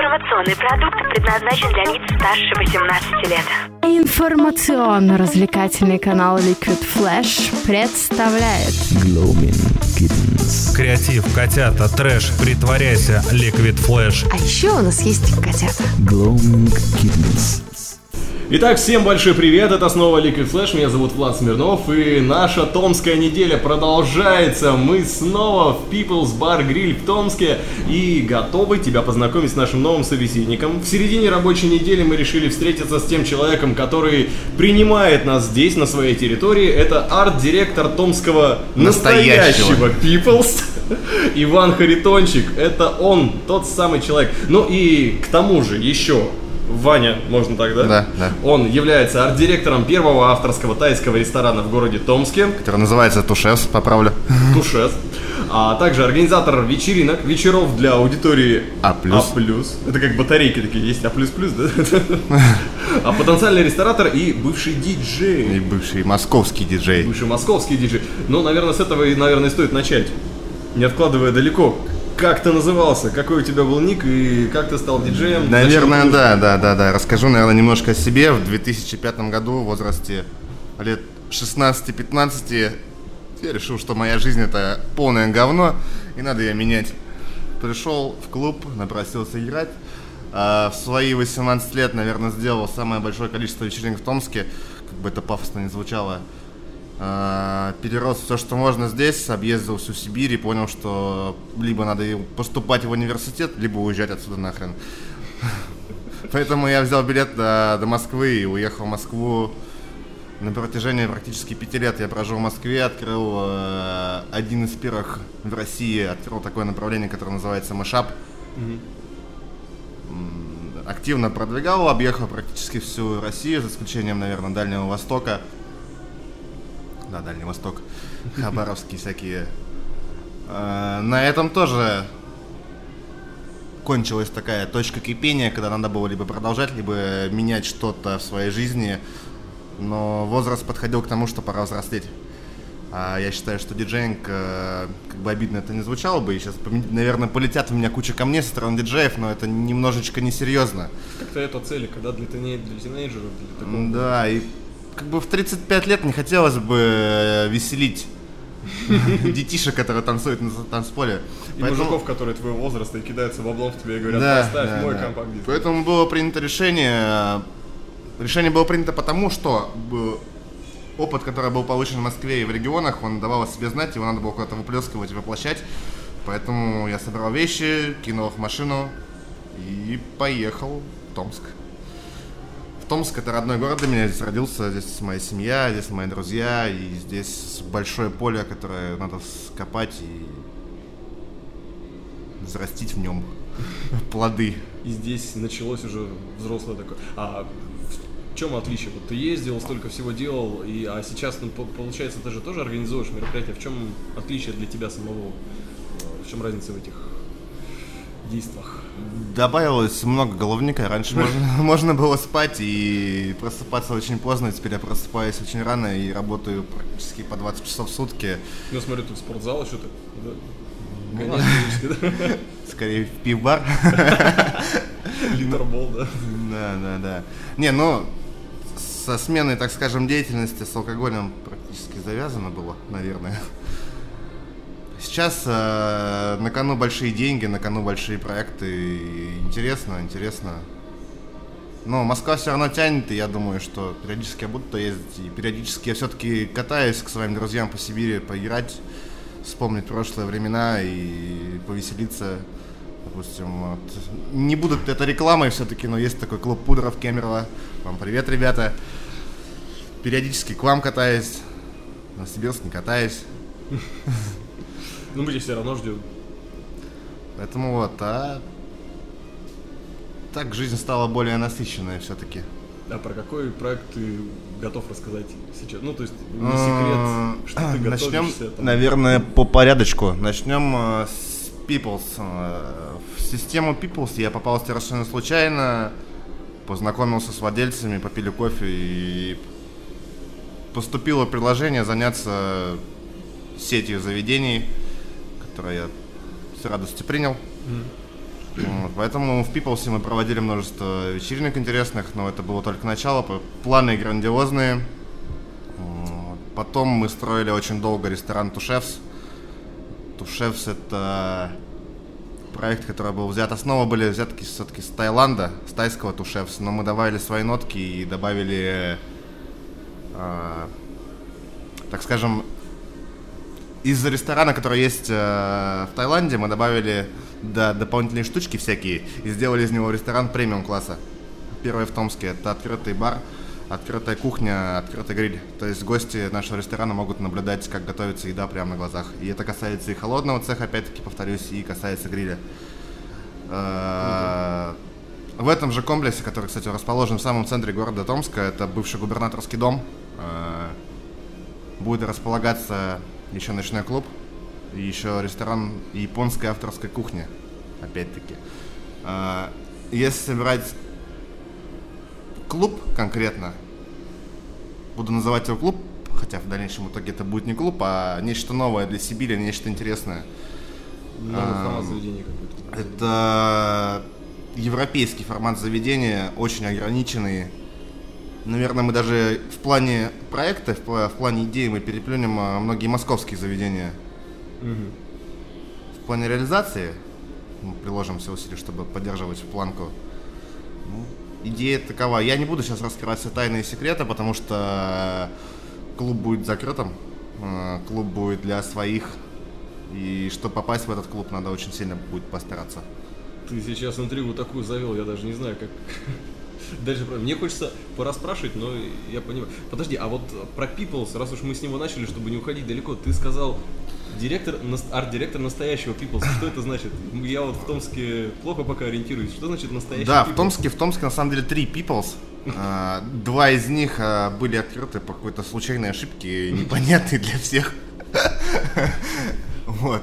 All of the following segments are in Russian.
Информационный продукт предназначен для лиц старше 18 лет. Информационно-развлекательный канал Liquid Flash представляет Gloaming Kittens. Креатив, котята, трэш, притворяйся, Liquid Flash. А еще у нас есть котята. Gloaming Kittens. Итак, всем большой привет, это снова Liquid Flash, меня зовут Влад Смирнов, и наша Томская неделя продолжается. Мы снова в People's Bar Grill в Томске и готовы тебя познакомить с нашим новым собеседником. В середине рабочей недели мы решили встретиться с тем человеком, который принимает нас здесь, на своей территории. Это арт-директор Томского Настоящего. настоящего People's, Иван Харитончик. Это он, тот самый человек. Ну и к тому же еще Ваня, можно так, да? Да, да. Он является арт-директором первого авторского тайского ресторана в городе Томске, который называется Тушевс, поправлю. Тушес. А также организатор вечеринок, вечеров для аудитории А+. Это как батарейки такие есть, А++, да? А потенциальный ресторатор и бывший диджей. И бывший московский диджей. Бывший московский диджей. Ну, наверное, с этого и, наверное, стоит начать. Не откладывая далеко. Как ты назывался? Какой у тебя был ник и как ты стал диджеем? Наверное, Зачем да, да, да, да. Расскажу, наверное, немножко о себе. В 2005 году, в возрасте лет 16-15, я решил, что моя жизнь это полное говно, и надо ее менять. Пришел в клуб, напросился играть. А в свои 18 лет, наверное, сделал самое большое количество вечеринок в Томске, как бы это пафосно не звучало. А, перерос все, что можно здесь, объездил всю Сибирь и понял, что либо надо поступать в университет, либо уезжать отсюда нахрен. Поэтому я взял билет до, до Москвы и уехал в Москву. На протяжении практически пяти лет я прожил в Москве, открыл э, один из первых в России, открыл такое направление, которое называется Машап. Активно продвигал, объехал практически всю Россию, за исключением, наверное, Дальнего Востока. Да, Дальний Восток, Хабаровские всякие. Э, На этом тоже кончилась такая точка кипения, когда надо было либо продолжать, либо менять что-то в своей жизни. Но возраст подходил к тому, что пора взрослеть. А я считаю, что диджеинг, э, как бы обидно это не звучало бы, и сейчас, наверное, полетят у меня куча камней со стороны диджеев, но это немножечко несерьезно. Как-то это цели, когда для, тине- для тинейджеров, для такого... Да, и как бы в 35 лет не хотелось бы э, веселить детишек, которые танцуют на танцполе. И Поэтому- мужиков, которые твоего возраста и кидаются в облом в тебе и говорят, Да, поставь да, мой да. компакт-диск. Поэтому было принято решение. Решение было принято потому, что б- опыт, который был получен в Москве и в регионах, он давал о себе знать, его надо было куда-то выплескивать воплощать. Поэтому я собрал вещи, кинул их в машину и поехал в Томск. Томск это родной город для меня, здесь родился, здесь моя семья, здесь мои друзья, и здесь большое поле, которое надо скопать и взрастить в нем плоды. И здесь началось уже взрослое такое. А в чем отличие? Вот ты ездил, столько всего делал, и, а сейчас, ну, по- получается, ты же тоже организуешь мероприятия. В чем отличие для тебя самого? Э, В чем разница в этих действиях? Добавилось много головника. Раньше можно, можно было спать и просыпаться очень поздно. Теперь я просыпаюсь очень рано и работаю практически по 20 часов в сутки. Ну, смотрю, в спортзал еще так, да? Ну, да? Скорее в пив-бар. Литербол, да? Да, да, да. Не, ну, со сменой, так скажем, деятельности с алкоголем практически завязано было, наверное. Сейчас э, на кону большие деньги, на кону большие проекты. и Интересно, интересно. Но Москва все равно тянет, и я думаю, что периодически я буду туда ездить. И периодически я все-таки катаюсь к своим друзьям по Сибири, поиграть, вспомнить прошлые времена и повеселиться. Допустим, вот. не будут это рекламой все-таки, но есть такой клуб Пудра в Кемерово. Вам привет, ребята. Периодически к вам катаюсь. На Сибирск не катаюсь. Ну, мы тебя все равно ждем. Поэтому вот, а так жизнь стала более насыщенная все-таки. А про какой проект ты готов рассказать сейчас? Ну, то есть, не секрет, что ты Начнем, готовишься. там. наверное, по порядочку. Начнем э, с Peoples. Э, В систему Peoples я попал совершенно случайно. Познакомился с владельцами, попили кофе и поступило предложение заняться сетью заведений, которое я с радостью принял. Вот, Поэтому в Пиплсе мы проводили множество вечеринок интересных, но это было только начало. Планы грандиозные. Потом мы строили очень долго ресторан Тушевс. Тушевс это проект, который был взят. Основа были взятки все-таки с Таиланда, с тайского Тушевс, но мы добавили свои нотки и добавили, а, так скажем, из ресторана, который есть э, в Таиланде, мы добавили да, дополнительные штучки всякие и сделали из него ресторан премиум класса. Первый в Томске. Это открытый бар, открытая кухня, открытый гриль. То есть гости нашего ресторана могут наблюдать, как готовится еда прямо на глазах. И это касается и холодного цеха, опять-таки, повторюсь, и касается гриля. Э, В этом же комплексе, который, кстати, расположен в самом центре города Томска, это бывший губернаторский дом, э, будет располагаться еще ночной клуб, и еще ресторан японской авторской кухни, опять-таки. Э, Если собирать клуб конкретно, буду называть его клуб, хотя в дальнейшем итоге это будет не клуб, а нечто новое для Сибири, нечто интересное. Новый А. Это европейский формат заведения, очень ограниченный. Наверное, мы даже в плане проекта, в, пла- в плане идеи мы переплюнем а, многие московские заведения. В плане реализации мы приложим все усилия, чтобы поддерживать планку. Ну, идея такова. Я не буду сейчас раскрывать все тайные секреты, потому что клуб будет закрытым. э, Клуб будет для своих. И чтобы попасть в этот клуб, надо очень сильно будет постараться. Ты сейчас интригу такую завел, я даже не знаю, как дальше. про- Мне хочется пораспрашивать, но я понимаю. Подожди, а вот про Peoples, раз уж мы с него начали, чтобы не уходить далеко, ты сказал директор, арт-директор настоящего Peoples. Что это значит? Я вот в Томске плохо пока ориентируюсь. Что значит настоящий Да, в Peoples? Томске, в Томске на самом деле три Peoples. А, Два из них а, были открыты по какой-то случайной ошибке, непонятной для всех. Вот.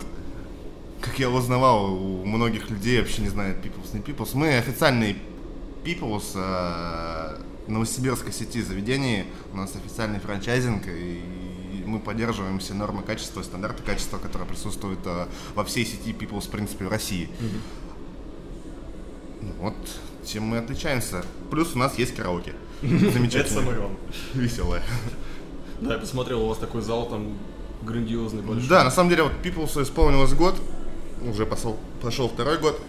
Как я узнавал, у многих людей вообще не знают Peoples, не Peoples. Мы официальный Peoples а, новосибирской сети заведений. У нас официальный франчайзинг, и мы поддерживаем все нормы качества, стандарты качества, которые присутствуют а, во всей сети Peoples, в принципе, в России. Ну, Вот чем мы отличаемся. Плюс у нас есть караоке. Это Замечательно. самое главное. Веселое. Да, я посмотрел, у вас такой зал там грандиозный, большой. Да, на самом деле, вот Peoples исполнилось год, уже пошел, пошел второй год.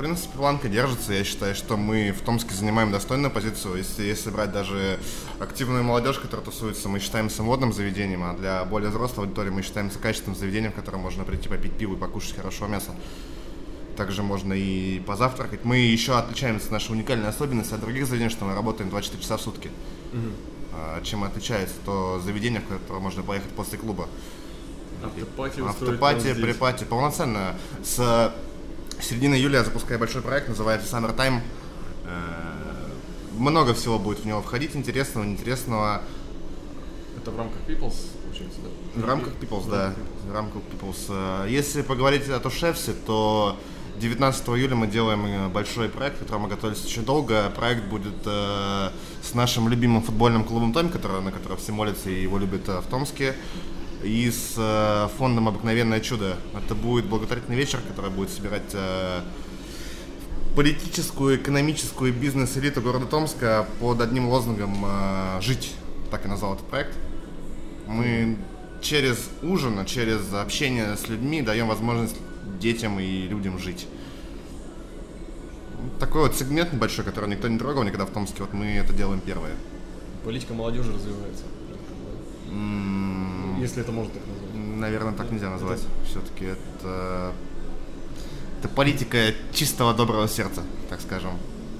В принципе, планка держится. Я считаю, что мы в Томске занимаем достойную позицию. Если, если брать даже активную молодежь, которая тусуется, мы считаемся модным заведением, а для более взрослой аудитории мы считаемся качественным заведением, в котором можно прийти попить пиво и покушать хорошего мяса. Также можно и позавтракать. Мы еще отличаемся, наша уникальная особенность от других заведений, что мы работаем 24 часа в сутки. А, Чем отличается то заведение, в которое можно поехать после клуба. Автопати Автопати, припати, полноценно. С середины июля я запускаю большой проект, называется Summer Time. Э, Много всего будет в него входить, интересного, неинтересного. Это в рамках Peoples, получается, да? В рамках Peoples, да. В рамках Peoples. Э, Если поговорить о Тушевсе, то 19 июля мы делаем э, большой проект, к которому мы готовились очень долго. Проект будет э, с нашим любимым футбольным клубом Том, который, на который все молятся и его любят э, в Томске. И с э, фондом «Обыкновенное чудо». Это будет благотворительный вечер, который будет собирать э, политическую, экономическую и бизнес-элиту города Томска под одним лозунгом э, «Жить». Так и назвал этот проект. Мы через ужин, через общение с людьми даем возможность детям и людям жить. Такой вот сегмент небольшой, который никто не трогал никогда в Томске, вот мы это делаем первое. Политика молодежи развивается. Если это можно так назвать. Наверное, так нельзя назвать. Все-таки это... Это политика чистого доброго сердца, так скажем.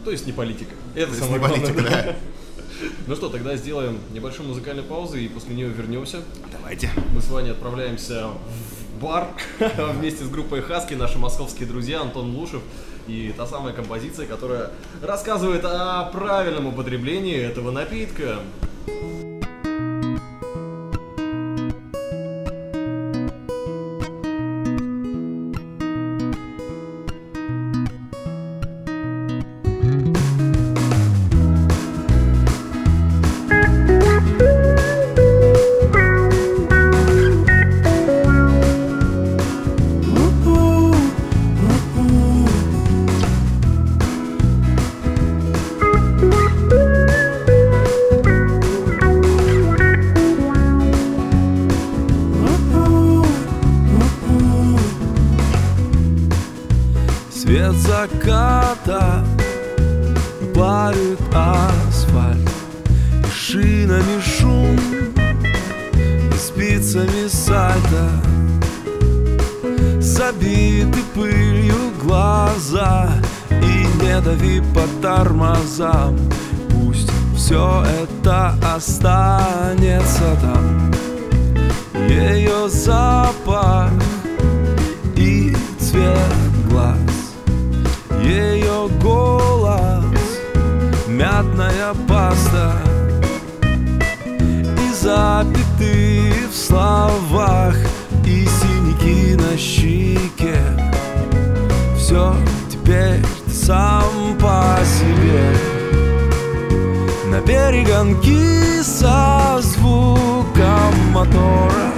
То есть не политика. Это То самое не политика, главное. да. Ну что, тогда сделаем небольшую музыкальную паузу и после нее вернемся. Давайте. Мы с вами отправляемся в бар вместе с группой Хаски, наши московские друзья Антон Лушев и та самая композиция, которая рассказывает о правильном употреблении этого напитка. Забиты пылью глаза И не дави по тормозам. Пусть все это останется там. Ее запах и цвет глаз. Ее голос, мятная паста И запятые в словах синяки на щеке. Все теперь ты сам по себе. На перегонки со звуком мотора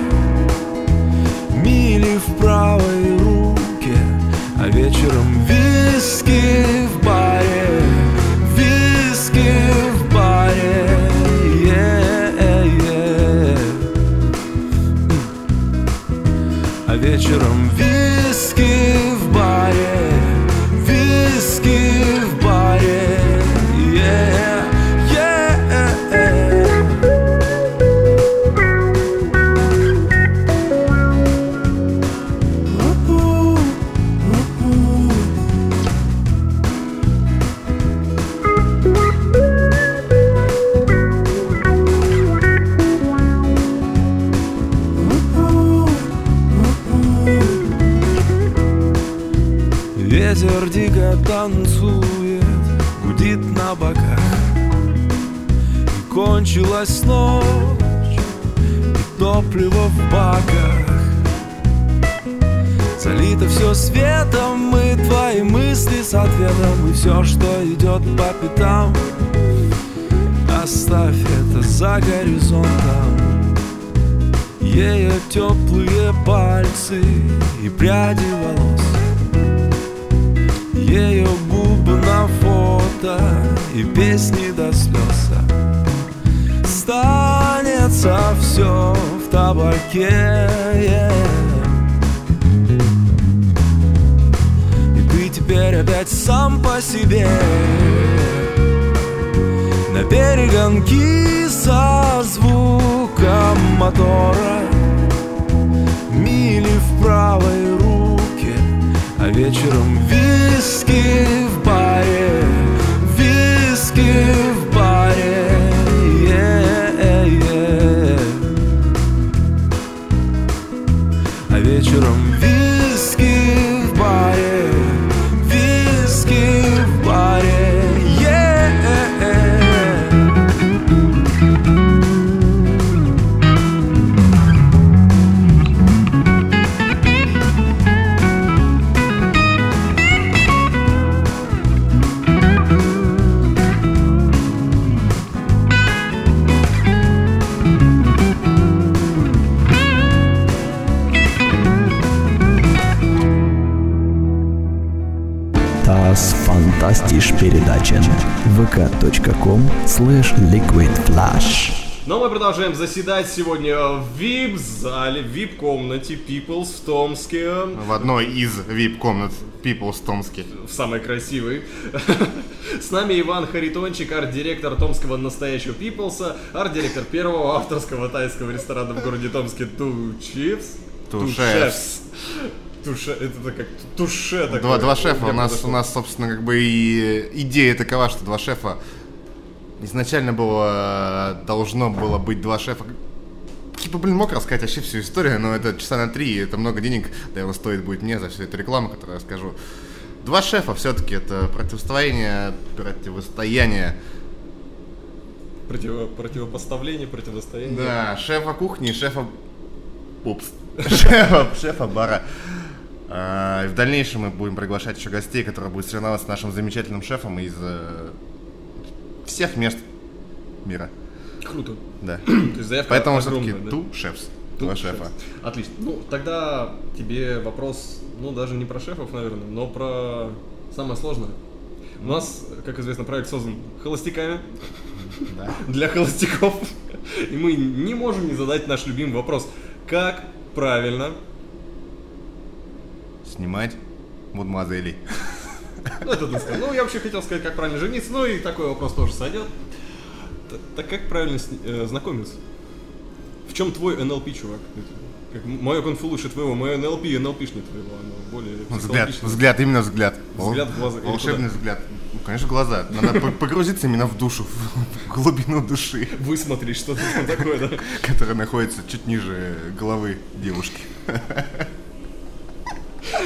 Мили в правой вечером Ветер дико танцует, гудит на боках. И кончилась ночь, и топливо в баках. Залито все светом, и твои мысли с ответом И все, что идет по пятам. Оставь это за горизонтом. Ее теплые пальцы и пряди волос ее губы на фото и песни до слез Станется все в табаке И ты теперь опять сам по себе. На перегонки со звуком мотора Мили в правой руке вечером виски в передача vk.com slash liquidflash Но мы продолжаем заседать сегодня в VIP-зале, в VIP-комнате People's в Томске. В одной из VIP-комнат People's Томске. в самой красивой. С нами Иван Харитончик, арт-директор томского настоящего Пиплса, арт-директор первого авторского тайского ресторана в городе Томске Two Chiefs. Two Two Chefs. Chefs. Туше, это как туше такое. Два, два шефа. У нас, у нас, собственно, как бы и идея такова, что два шефа. Изначально было, должно было быть два шефа. Типа, блин, мог рассказать вообще всю историю, но это часа на три, и это много денег, наверное, стоит будет мне за всю эту рекламу, которую я скажу. Два шефа все-таки это противостояние, противостояние. Противо- противопоставление, противостояние. Да, шефа кухни и шефа... Упс. Шефа, шефа бара. А, и в дальнейшем мы будем приглашать еще гостей, которые будут соревноваться с нашим замечательным шефом из э, всех мест мира. Круто. Да. То есть заявка Поэтому все-таки да? ту шефс. Chefs. шефа. Отлично. Ну, тогда тебе вопрос, ну, даже не про шефов, наверное, но про самое сложное. У нас, как известно, проект создан холостяками Да. для холостяков. И мы не можем не задать наш любимый вопрос. Как правильно Снимать мадемуазелей. Ну, это ты сказал. Ну, я вообще хотел сказать, как правильно жениться, ну и такой вопрос тоже сойдет. Так как правильно э, знакомиться? В чем твой НЛП, чувак? Как мое конфу лучше твоего, мое НЛП, НЛПшнее твоего, оно более Взгляд, психологичное. взгляд, именно взгляд. Взгляд в глаза. Волшебный взгляд. Ну, конечно, глаза. Надо по- погрузиться именно в душу, в глубину души, Высмотреть что-то такое, да? которая находится чуть ниже головы девушки.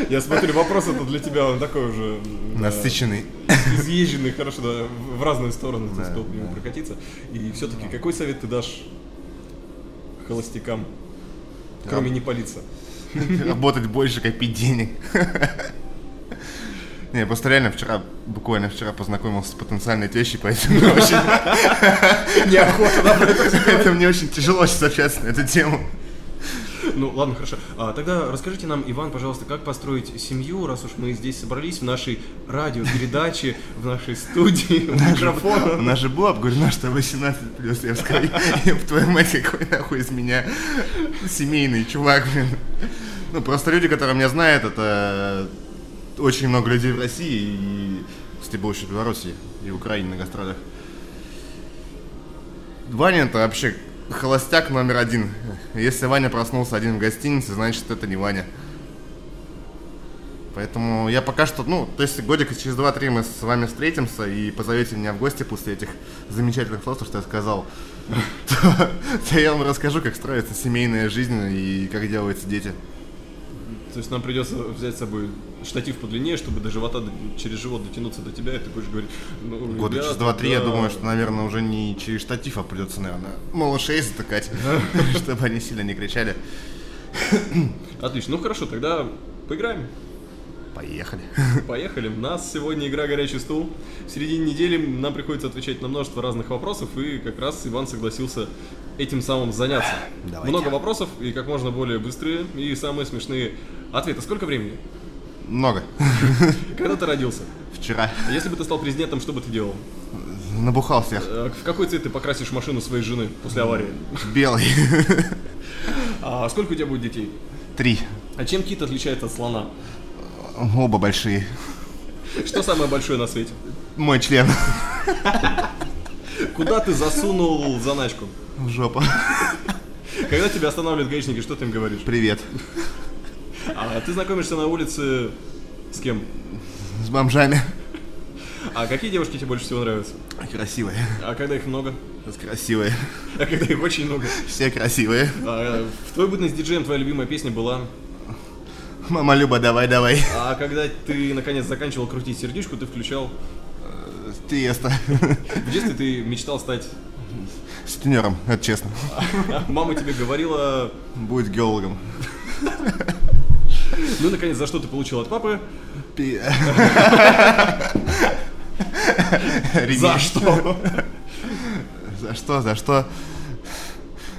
Я смотрю, вопрос это для тебя, он такой уже... Насыщенный. изъезженный, хорошо, да, в разные стороны ты успел нему прокатиться. И все-таки какой совет ты дашь холостякам, кроме не палиться? Работать больше, копить денег. Не, просто реально вчера, буквально вчера познакомился с потенциальной тещей, поэтому мне очень... Неохота, да, Это мне очень тяжело сейчас общаться на эту тему. Ну, ладно, хорошо. А, тогда расскажите нам, Иван, пожалуйста, как построить семью, раз уж мы здесь собрались в нашей радиопередаче, в нашей студии, у У микрофона. нас же было обговорено, что 18 плюс. Я сказал, «Еб твою мать, какой нахуй из меня семейный чувак, блин. Ну, просто люди, которые меня знают, это очень много людей в России и, кстати, был еще в Беларуси и в Украине на гастролях. Ваня это вообще холостяк номер один. Если Ваня проснулся один в гостинице, значит это не Ваня. Поэтому я пока что, ну, то есть годика через 2-3 мы с вами встретимся и позовете меня в гости после этих замечательных слов, то, что я сказал, то я вам расскажу, как строится семейная жизнь и как делаются дети. То есть нам придется взять с собой штатив подлиннее, чтобы до живота, через живот дотянуться до тебя, и ты будешь говорить, ну, Года через ребята, 2-3, я да. думаю, что, наверное, уже не через штатив, а придется, наверное, малышей затыкать, чтобы они сильно не кричали. Отлично, ну хорошо, тогда поиграем. Поехали. Поехали. У нас сегодня игра «Горячий стул». В середине недели нам приходится отвечать на множество разных вопросов, и как раз Иван согласился этим самым заняться. Давайте. Много вопросов, и как можно более быстрые, и самые смешные ответы. Сколько времени? Много. Когда ты родился? Вчера Если бы ты стал президентом, что бы ты делал? набухал всех. Э, В какой цвет ты покрасишь машину своей жены после аварии? Белый. А сколько у тебя будет детей? Три. А чем кит отличается от слона? Оба большие. Что самое большое на свете? Мой член. Куда ты засунул заначку? В жопу. Когда тебя останавливают гаишники, что ты им говоришь? Привет. А ты знакомишься на улице с кем? С бомжами. А какие девушки тебе больше всего нравятся? Красивые. А когда их много? Красивые. А когда их очень много? Все красивые. А, в твой бытность диджеем твоя любимая песня была? Мама Люба, давай, давай. А когда ты наконец заканчивал крутить сердечку, ты включал? Тиеста. В детстве ты мечтал стать... Сутенером, это честно. А Мама тебе говорила... Будет геологом. Ну, наконец, за что ты получил от папы? За что? За что, за что?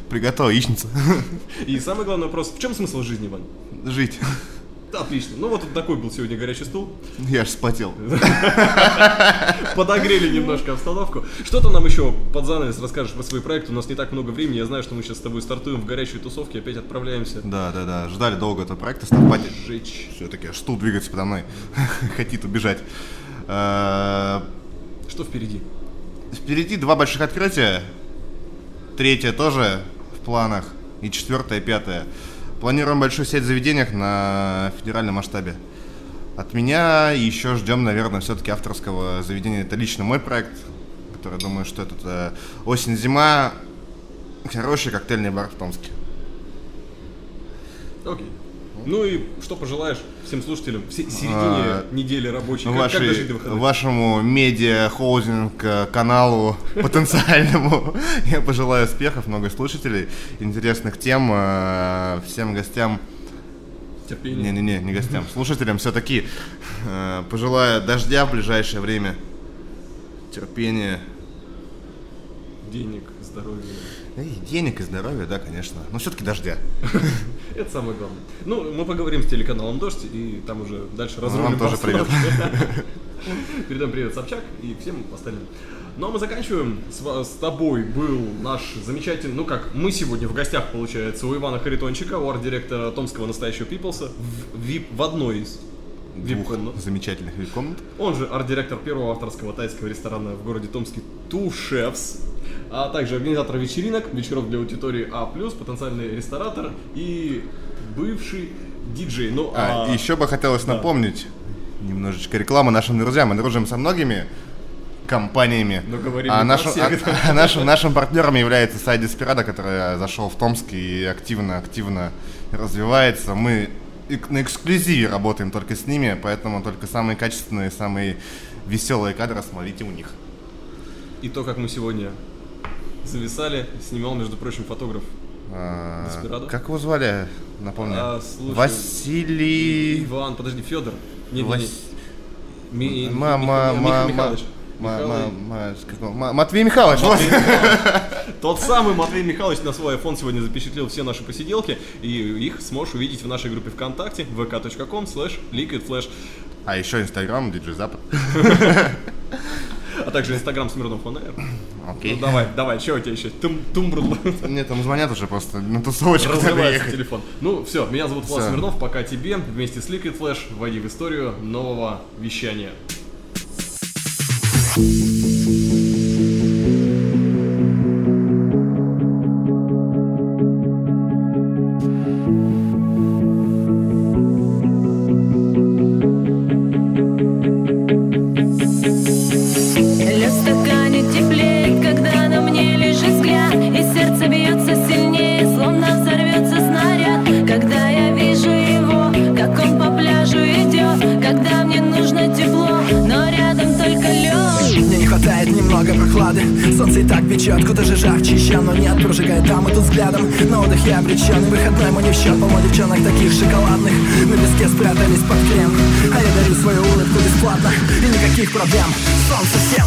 Приготовил яичницу. И самый главный вопрос, в чем смысл жизни, Вань? Жить. Отлично. Ну вот такой был сегодня горячий стул. Я ж вспотел. Подогрели немножко обстановку. Что ты нам еще под занавес расскажешь про свои проекты? У нас не так много времени. Я знаю, что мы сейчас с тобой стартуем в горячей тусовке, опять отправляемся Да, да, да. Ждали долго этого проекта. Ставпати. жечь. Все-таки стул двигается подо мной. Хотит убежать. Э, Что впереди? Впереди два больших открытия. Третье тоже в планах. И четвертое, пятое. Планируем большую сеть заведений на федеральном масштабе. От меня еще ждем, наверное, все-таки авторского заведения. Это лично мой проект, который думаю, что это э, осень-зима. Хороший коктейльный бар в Томске. Окей. Ну и что пожелаешь всем слушателям в се- середине А, недели рабочей? Как, как Вашей- дожить до выходных? вашему медиа-холдинг э, каналу потенциальному я желаю успехов, много слушателей, интересных тем, э, всем гостям, Терпение. не-не-не, не гостям, слушателям все-таки пожелаю дождя в ближайшее время, терпения, Денег, здоровья. И денег и здоровья, да, конечно, но все-таки дождя. Это самое главное. Ну, мы поговорим с телеканалом «Дождь», и там уже дальше разрулим вам тоже обстановку. Передам привет Собчак и всем остальным. Ну а мы заканчиваем. С, с тобой был наш замечательный, ну как, мы сегодня в гостях, получается, у Ивана Харитончика, у арт-директора Томского настоящего Пиплса, в, VIP в одной из двух Вип-комнат. замечательных вип-комнат. Он же арт-директор первого авторского тайского ресторана в городе Томске Two Chefs, а также организатор вечеринок, вечеров для аудитории А+, потенциальный ресторатор и бывший диджей. Ну, А, а, еще бы хотелось да. напомнить немножечко рекламы нашим друзьям. Мы дружим со многими компаниями. Но говорили а нашим, а- а нашим, нашим партнером является сайт Desperado, который зашел в Томск и активно-активно развивается. Мы на эксклюзиве работаем только с ними, поэтому только самые качественные, самые веселые кадры смотрите у них. и то, как мы сегодня зависали, снимал, между прочим, фотограф. А, Desperado? как его звали? Напомню. А, слушай, Василий... Иван, подожди, Федор. Не, не, Вас- не. Ми- Ма- Ми- ма- Мих- ма- Михайлович. Матвей Михайлович. Тот самый Матвей Михайлович на свой iPhone сегодня запечатлел все наши посиделки, и их сможешь увидеть в нашей группе ВКонтакте vk.com slash liquidflash, А еще Инстаграм, Диджей Запад. а также Инстаграм Смирнов On Air. Окей. Ну давай, давай, что у тебя еще? Тум, тумбрл. Мне там звонят уже просто на тусовочку Разрывается телефон. Ну, все, меня зовут Влад. Смирнов, пока тебе вместе с Liquid Flash войди в историю нового вещания. Лед бесплатно И никаких проблем, солнце всем.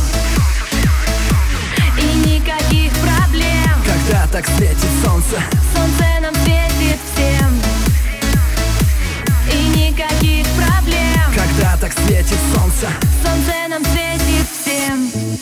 И никаких проблем. Когда так светит солнце? Солнце нам светит всем. И никаких проблем. Когда так светит солнце? Солнце нам светит всем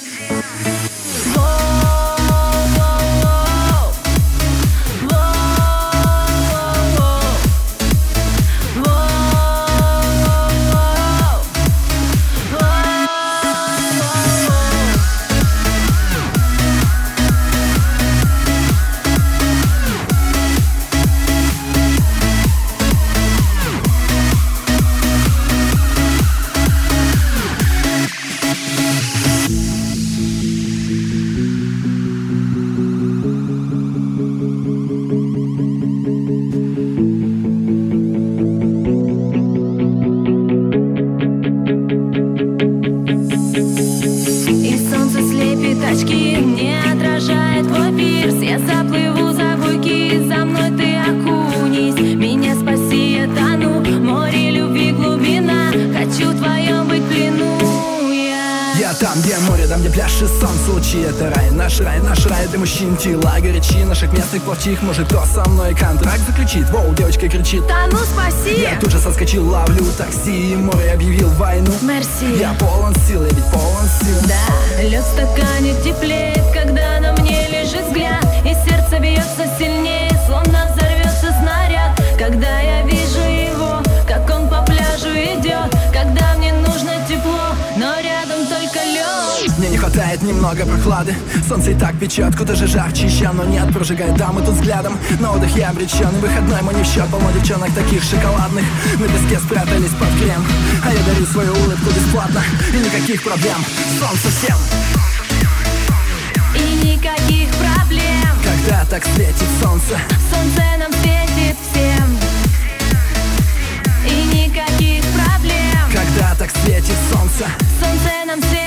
мужчин Тела горячи, наших местных плавчих Может, кто со мной контракт заключит? Воу, девочка кричит. Да ну спаси! Я тут же соскочил, ловлю такси И море объявил войну. Мерси! Я полон сил, я ведь полон сил. Да, лед в стакане теплеет, немного прохлады. Солнце и так печет, куда же жарче. Еще Но нет, прожигает дамы тут взглядом. На отдых я обречен, и выходной мой не в счет. Полно девчонок таких шоколадных. На песке спрятались под крем. А я дарю свою улыбку бесплатно. И никаких проблем, солнце всем. И никаких проблем. Когда так светит солнце? Солнце нам светит всем. И никаких проблем. Когда так светит солнце? Солнце нам светит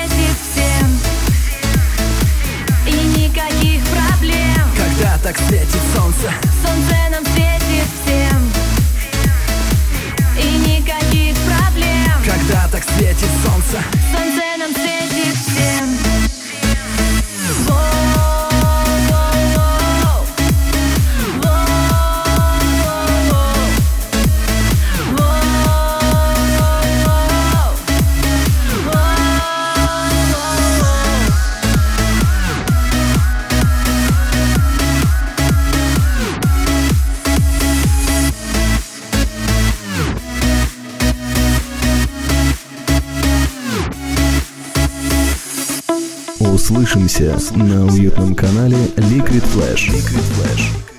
проблем. Когда так светит солнце? Солнце нам светит всем. И никаких проблем. Когда так светит солнце? Солнце Услышимся на уютном канале Liquid Flash. Liquid Flash.